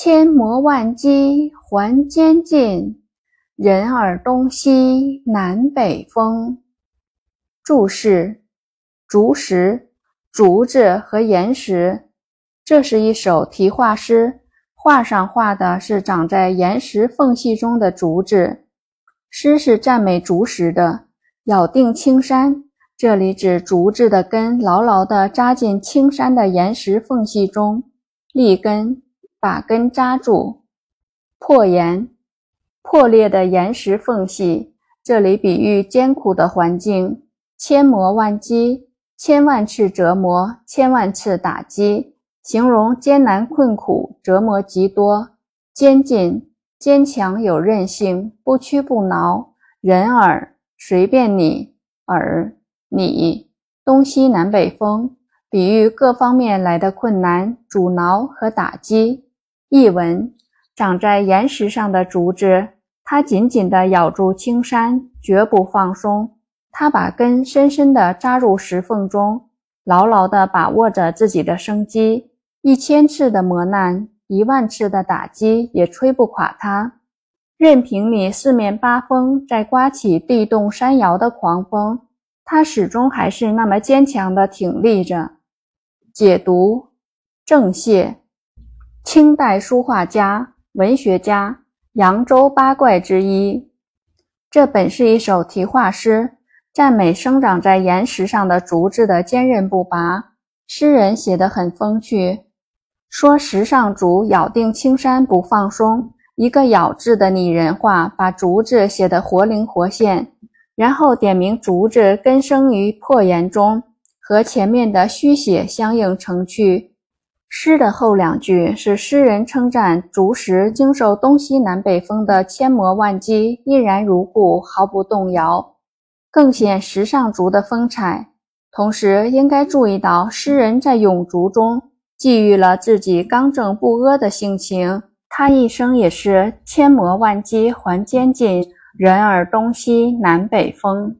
千磨万击还坚劲，人耳东西南北风。注释：竹石，竹子和岩石。这是一首题画诗，画上画的是长在岩石缝隙中的竹子。诗是赞美竹石的。咬定青山。这里指竹子的根牢牢地扎进青山的岩石缝隙中，立根把根扎住。破岩，破裂的岩石缝隙。这里比喻艰苦的环境。千磨万击，千万次折磨，千万次打击，形容艰难困苦，折磨极多。坚劲，坚强有韧性，不屈不挠。人耳，随便你耳。你东西南北风，比喻各方面来的困难、阻挠和打击。译文：长在岩石上的竹子，它紧紧地咬住青山，绝不放松。它把根深深地扎入石缝中，牢牢地把握着自己的生机。一千次的磨难，一万次的打击，也吹不垮它。任凭你四面八方在刮起地动山摇的狂风。它始终还是那么坚强地挺立着。解读：郑燮，清代书画家、文学家，扬州八怪之一。这本是一首题画诗，赞美生长在岩石上的竹子的坚韧不拔。诗人写得很风趣，说石上竹咬定青山不放松，一个“咬”字的拟人化，把竹子写得活灵活现。然后点明竹子根生于破岩中，和前面的虚写相映成趣。诗的后两句是诗人称赞竹石经受东西南北风的千磨万击，依然如故，毫不动摇，更显石上竹的风采。同时，应该注意到诗人在咏竹中寄予了自己刚正不阿的性情，他一生也是千磨万击还坚劲。人耳东西南北风。